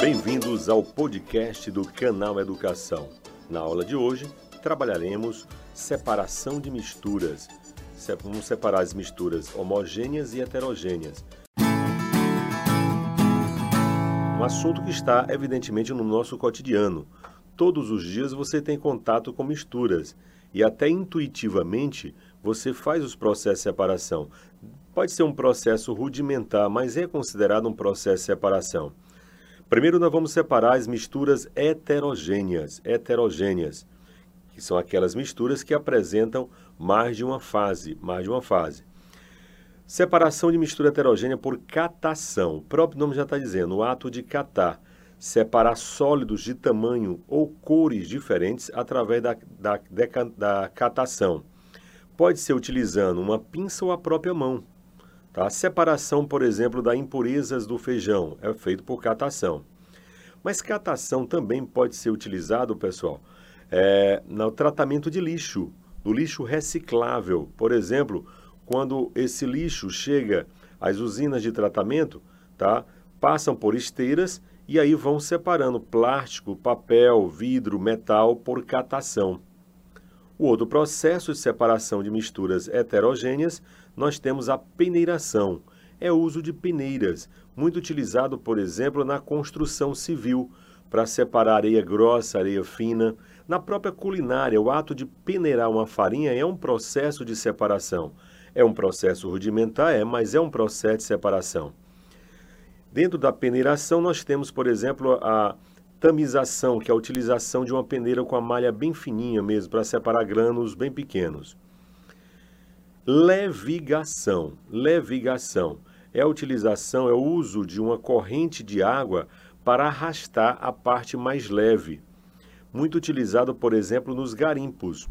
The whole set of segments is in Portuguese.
Bem-vindos ao podcast do Canal Educação. Na aula de hoje, trabalharemos separação de misturas. Vamos separar as misturas homogêneas e heterogêneas. Um assunto que está, evidentemente, no nosso cotidiano. Todos os dias você tem contato com misturas e até intuitivamente você faz os processos de separação. Pode ser um processo rudimentar, mas é considerado um processo de separação. Primeiro nós vamos separar as misturas heterogêneas, heterogêneas, que são aquelas misturas que apresentam mais de uma fase, mais de uma fase. Separação de mistura heterogênea por catação. O próprio nome já está dizendo, o ato de catar. Separar sólidos de tamanho ou cores diferentes através da, da, da catação. Pode ser utilizando uma pinça ou a própria mão. Tá? A separação, por exemplo, das impurezas do feijão é feito por catação. Mas catação também pode ser utilizado, pessoal, é, no tratamento de lixo, do lixo reciclável. Por exemplo, quando esse lixo chega às usinas de tratamento, tá? passam por esteiras e aí vão separando plástico, papel, vidro, metal por catação. O outro processo de separação de misturas heterogêneas, nós temos a peneiração. É o uso de peneiras, muito utilizado, por exemplo, na construção civil, para separar areia grossa, areia fina. Na própria culinária, o ato de peneirar uma farinha é um processo de separação. É um processo rudimentar, é, mas é um processo de separação. Dentro da peneiração, nós temos, por exemplo, a tamização, que é a utilização de uma peneira com a malha bem fininha mesmo, para separar grãos bem pequenos. Levigação. Levigação é a utilização, é o uso de uma corrente de água para arrastar a parte mais leve. Muito utilizado, por exemplo, nos garimpos,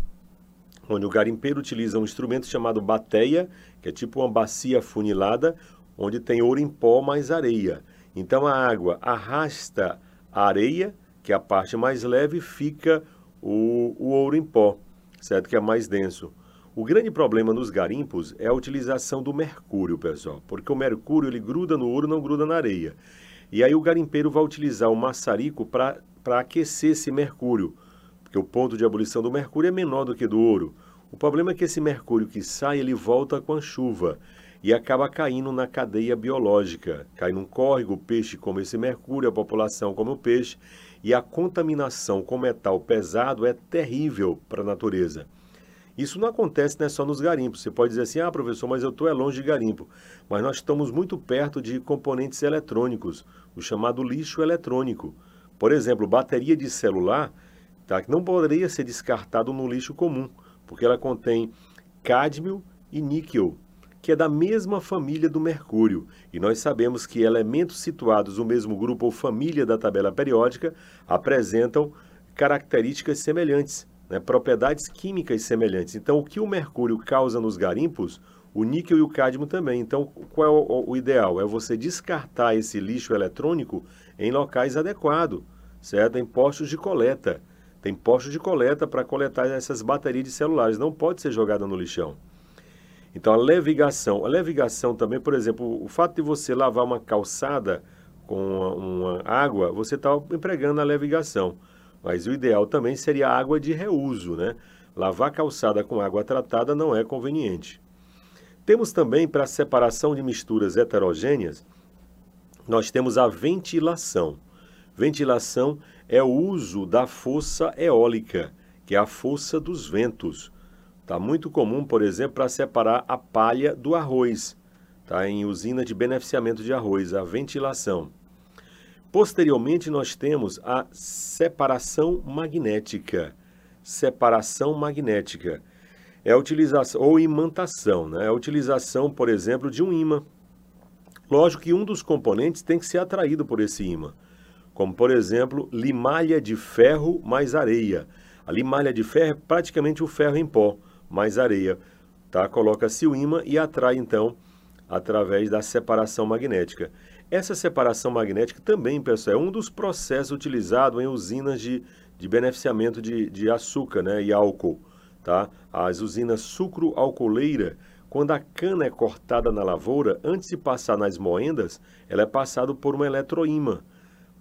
onde o garimpeiro utiliza um instrumento chamado bateia, que é tipo uma bacia funilada, onde tem ouro em pó mais areia. Então a água arrasta a areia, que é a parte mais leve, fica o, o ouro em pó, certo? Que é mais denso. O grande problema nos garimpos é a utilização do mercúrio, pessoal, porque o mercúrio ele gruda no ouro, não gruda na areia. E aí o garimpeiro vai utilizar o maçarico para aquecer esse mercúrio, porque o ponto de ebulição do mercúrio é menor do que do ouro. O problema é que esse mercúrio que sai, ele volta com a chuva e acaba caindo na cadeia biológica. Cai num córrego, o peixe come esse mercúrio, a população come o peixe, e a contaminação com metal pesado é terrível para a natureza. Isso não acontece né, só nos garimpos. Você pode dizer assim, ah, professor, mas eu estou é longe de garimpo. Mas nós estamos muito perto de componentes eletrônicos, o chamado lixo eletrônico. Por exemplo, bateria de celular, tá, que não poderia ser descartado no lixo comum, porque ela contém cádmio e níquel, que é da mesma família do mercúrio, e nós sabemos que elementos situados no mesmo grupo ou família da tabela periódica apresentam características semelhantes, né, propriedades químicas semelhantes. Então, o que o mercúrio causa nos garimpos, o níquel e o cádmio também. Então, qual é o, o ideal? É você descartar esse lixo eletrônico em locais adequados, certo? Em postos de coleta. Tem postos de coleta para coletar essas baterias de celulares. Não pode ser jogada no lixão. Então, a levigação. A levigação também, por exemplo, o fato de você lavar uma calçada com uma, uma água, você está empregando a levigação. Mas o ideal também seria água de reuso, né? Lavar calçada com água tratada não é conveniente. Temos também, para a separação de misturas heterogêneas, nós temos a ventilação. Ventilação é o uso da força eólica, que é a força dos ventos. Está muito comum, por exemplo, para separar a palha do arroz, tá? em usina de beneficiamento de arroz, a ventilação. Posteriormente, nós temos a separação magnética. Separação magnética é a utilização, ou imantação, né? é a utilização, por exemplo, de um ímã. Lógico que um dos componentes tem que ser atraído por esse ímã, como, por exemplo, limalha de ferro mais areia. A limalha de ferro é praticamente o ferro em pó mais areia. Tá? Coloca-se o ímã e atrai, então, através da separação magnética. Essa separação magnética também, pessoal, é um dos processos utilizados em usinas de, de beneficiamento de, de açúcar né, e álcool. Tá? As usinas sucro-alcooleira, quando a cana é cortada na lavoura, antes de passar nas moendas, ela é passada por uma eletroímã.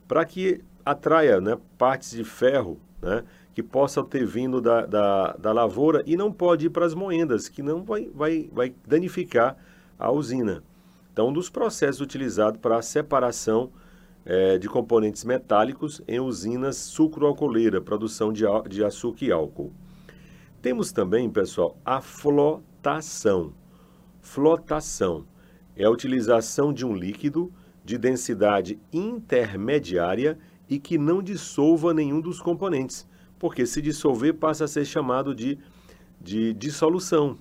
para que atraia né, partes de ferro né, que possam ter vindo da, da, da lavoura e não pode ir para as moendas, que não vai, vai, vai danificar a usina. Então, um dos processos utilizados para a separação é, de componentes metálicos em usinas sucroalcooleira, produção de, de açúcar e álcool. Temos também, pessoal, a flotação. Flotação é a utilização de um líquido de densidade intermediária e que não dissolva nenhum dos componentes, porque se dissolver passa a ser chamado de, de dissolução.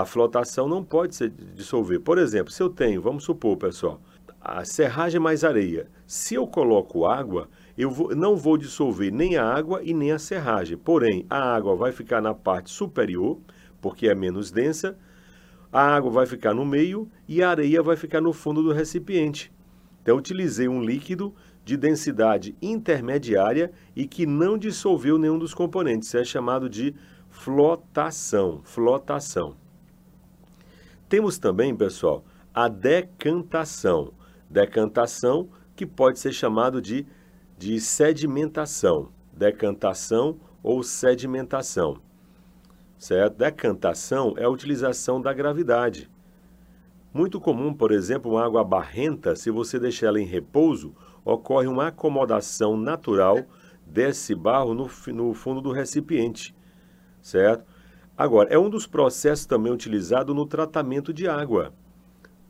A flotação não pode se dissolver. Por exemplo, se eu tenho, vamos supor, pessoal, a serragem mais areia. Se eu coloco água, eu vou, não vou dissolver nem a água e nem a serragem. Porém, a água vai ficar na parte superior, porque é menos densa, a água vai ficar no meio e a areia vai ficar no fundo do recipiente. Então, utilizei um líquido de densidade intermediária e que não dissolveu nenhum dos componentes. Isso é chamado de flotação. Flotação. Temos também, pessoal, a decantação. Decantação que pode ser chamado de, de sedimentação. Decantação ou sedimentação. Certo? Decantação é a utilização da gravidade. Muito comum, por exemplo, uma água barrenta, se você deixar ela em repouso, ocorre uma acomodação natural desse barro no, no fundo do recipiente, certo? Agora, é um dos processos também utilizado no tratamento de água.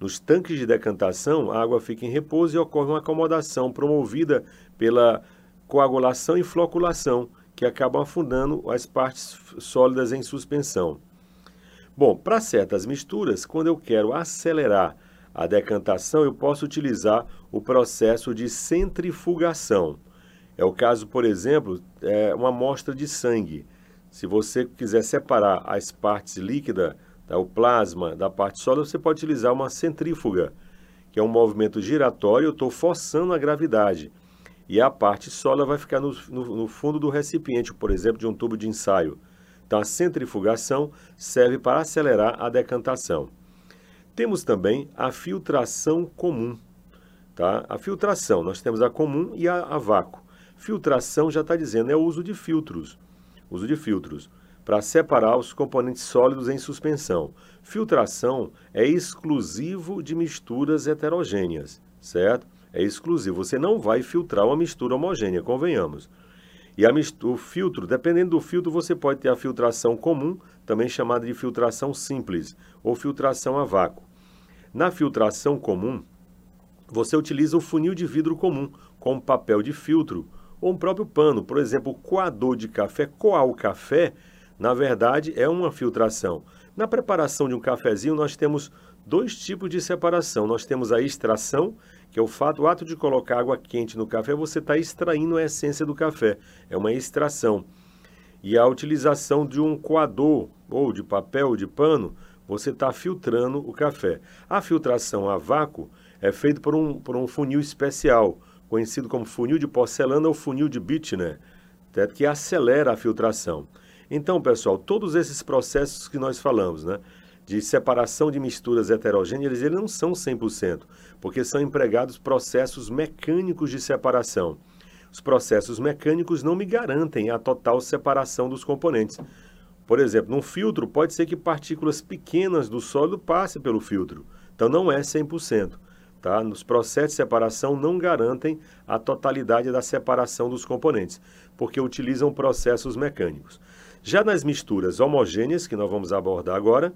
Nos tanques de decantação, a água fica em repouso e ocorre uma acomodação promovida pela coagulação e floculação, que acabam afundando as partes sólidas em suspensão. Bom, para certas misturas, quando eu quero acelerar a decantação, eu posso utilizar o processo de centrifugação. É o caso, por exemplo, é uma amostra de sangue. Se você quiser separar as partes líquidas, tá, o plasma da parte sólida, você pode utilizar uma centrífuga, que é um movimento giratório, eu estou forçando a gravidade. E a parte sólida vai ficar no, no, no fundo do recipiente, por exemplo, de um tubo de ensaio. Então, a centrifugação serve para acelerar a decantação. Temos também a filtração comum. Tá? A filtração, nós temos a comum e a, a vácuo. Filtração já está dizendo, é o uso de filtros. Uso de filtros para separar os componentes sólidos em suspensão. Filtração é exclusivo de misturas heterogêneas, certo? É exclusivo. Você não vai filtrar uma mistura homogênea, convenhamos. E a mistura, o filtro, dependendo do filtro, você pode ter a filtração comum, também chamada de filtração simples, ou filtração a vácuo. Na filtração comum, você utiliza o funil de vidro comum, com papel de filtro, ou um próprio pano. Por exemplo, coador de café, coar o café, na verdade, é uma filtração. Na preparação de um cafezinho, nós temos dois tipos de separação. Nós temos a extração que é o fato, o ato de colocar água quente no café, você está extraindo a essência do café. É uma extração. E a utilização de um coador, ou de papel, ou de pano, você está filtrando o café. A filtração a vácuo é feita por um, por um funil especial, conhecido como funil de porcelana ou funil de Bittner, que acelera a filtração. Então, pessoal, todos esses processos que nós falamos, né? de separação de misturas heterogêneas, eles não são 100%, porque são empregados processos mecânicos de separação. Os processos mecânicos não me garantem a total separação dos componentes. Por exemplo, num filtro, pode ser que partículas pequenas do sólido passem pelo filtro. Então, não é 100%. Tá? Nos processos de separação não garantem a totalidade da separação dos componentes, porque utilizam processos mecânicos. Já nas misturas homogêneas, que nós vamos abordar agora,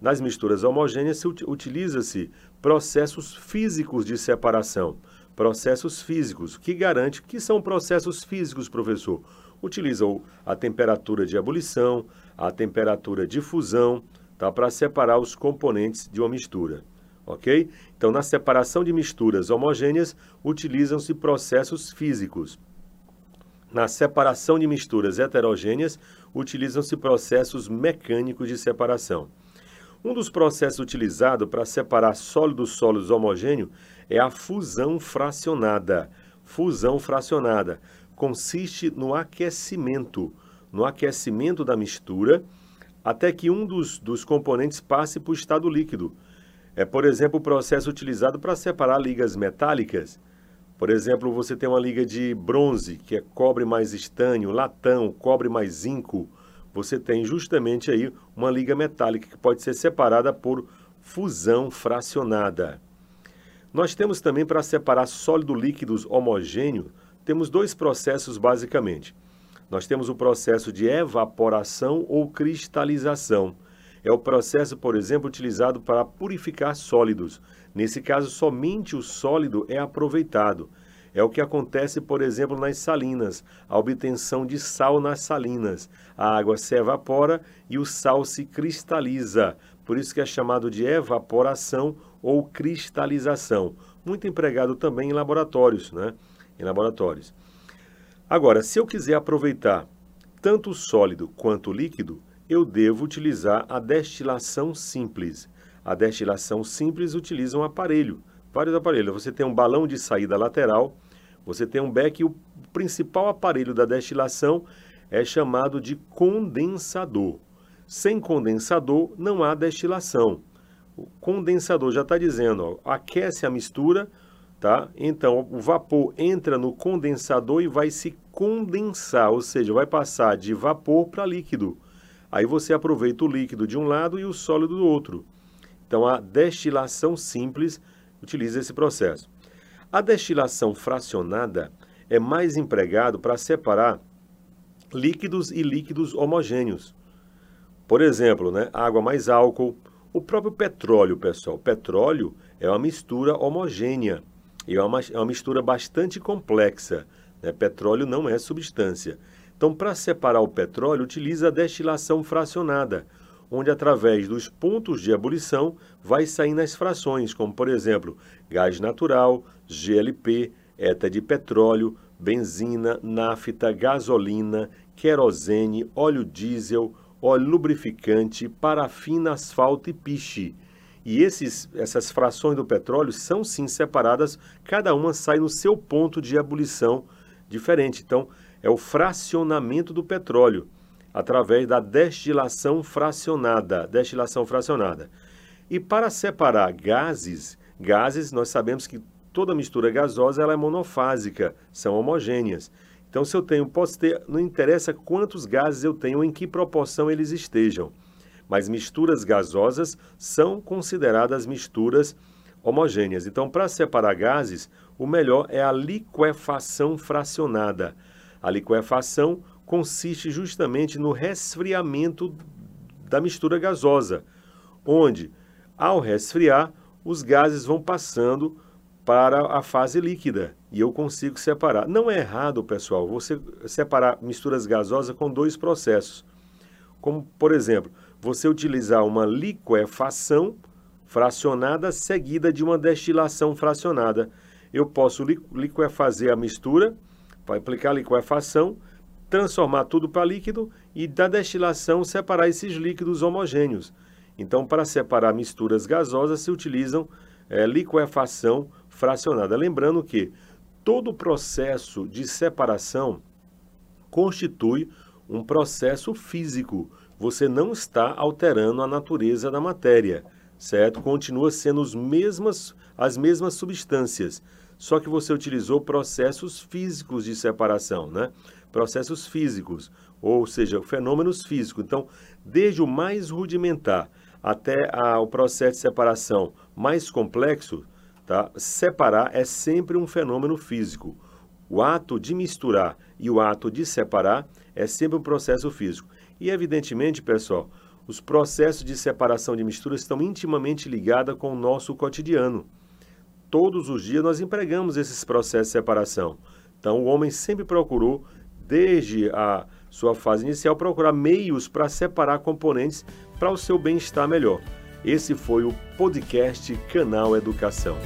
nas misturas homogêneas utiliza-se processos físicos de separação. Processos físicos, que garante que são processos físicos, professor. Utiliza a temperatura de ebulição, a temperatura de fusão, tá, para separar os componentes de uma mistura. Ok? Então, na separação de misturas homogêneas, utilizam-se processos físicos. Na separação de misturas heterogêneas, utilizam-se processos mecânicos de separação. Um dos processos utilizados para separar sólidos sólidos homogêneos é a fusão fracionada. Fusão fracionada consiste no aquecimento, no aquecimento da mistura, até que um dos, dos componentes passe para o estado líquido. É, por exemplo, o processo utilizado para separar ligas metálicas. Por exemplo, você tem uma liga de bronze, que é cobre mais estânio, latão, cobre mais zinco. Você tem justamente aí uma liga metálica que pode ser separada por fusão fracionada. Nós temos também para separar sólido líquidos homogêneo, temos dois processos basicamente. Nós temos o processo de evaporação ou cristalização. É o processo, por exemplo, utilizado para purificar sólidos. Nesse caso, somente o sólido é aproveitado. É o que acontece, por exemplo, nas salinas, a obtenção de sal nas salinas. A água se evapora e o sal se cristaliza. Por isso que é chamado de evaporação ou cristalização. Muito empregado também em laboratórios, né? Em laboratórios. Agora, se eu quiser aproveitar tanto o sólido quanto o líquido, eu devo utilizar a destilação simples. A destilação simples utiliza um aparelho, vários aparelhos. Você tem um balão de saída lateral, você tem um beck e o principal aparelho da destilação é chamado de condensador. Sem condensador não há destilação. O condensador já está dizendo, ó, aquece a mistura, tá? Então o vapor entra no condensador e vai se condensar, ou seja, vai passar de vapor para líquido. Aí você aproveita o líquido de um lado e o sólido do outro. Então, a destilação simples utiliza esse processo. A destilação fracionada é mais empregado para separar líquidos e líquidos homogêneos. Por exemplo, né, água mais álcool, o próprio petróleo, pessoal. Petróleo é uma mistura homogênea e é uma, é uma mistura bastante complexa. Né? Petróleo não é substância. Então, para separar o petróleo, utiliza a destilação fracionada, onde através dos pontos de ebulição vai saindo as frações, como por exemplo, gás natural, GLP, éter de petróleo, benzina, nafta, gasolina, querosene, óleo diesel, óleo lubrificante, parafina, asfalto e piche. E esses, essas frações do petróleo são sim separadas, cada uma sai no seu ponto de ebulição diferente. Então, é o fracionamento do petróleo através da destilação fracionada, destilação fracionada. E para separar gases, gases nós sabemos que toda mistura gasosa ela é monofásica, são homogêneas. Então se eu tenho, posso ter, não interessa quantos gases eu tenho, em que proporção eles estejam. Mas misturas gasosas são consideradas misturas homogêneas. Então para separar gases, o melhor é a liquefação fracionada. A liquefação consiste justamente no resfriamento da mistura gasosa, onde, ao resfriar, os gases vão passando para a fase líquida e eu consigo separar. Não é errado, pessoal, você separar misturas gasosas com dois processos. Como, por exemplo, você utilizar uma liquefação fracionada seguida de uma destilação fracionada. Eu posso liquefazer a mistura, vai aplicar a liquefação, transformar tudo para líquido e da destilação separar esses líquidos homogêneos. Então, para separar misturas gasosas, se utilizam é, liquefação fracionada. Lembrando que todo o processo de separação constitui um processo físico. Você não está alterando a natureza da matéria, certo? Continua sendo os mesmas, as mesmas substâncias, só que você utilizou processos físicos de separação, né? processos físicos, ou seja, fenômenos físicos. Então, desde o mais rudimentar até a, o processo de separação mais complexo, tá? separar é sempre um fenômeno físico. O ato de misturar e o ato de separar é sempre um processo físico. E, evidentemente, pessoal, os processos de separação de misturas estão intimamente ligados com o nosso cotidiano. Todos os dias nós empregamos esses processos de separação. Então, o homem sempre procurou desde a sua fase inicial, procurar meios para separar componentes para o seu bem-estar melhor. Esse foi o podcast Canal Educação.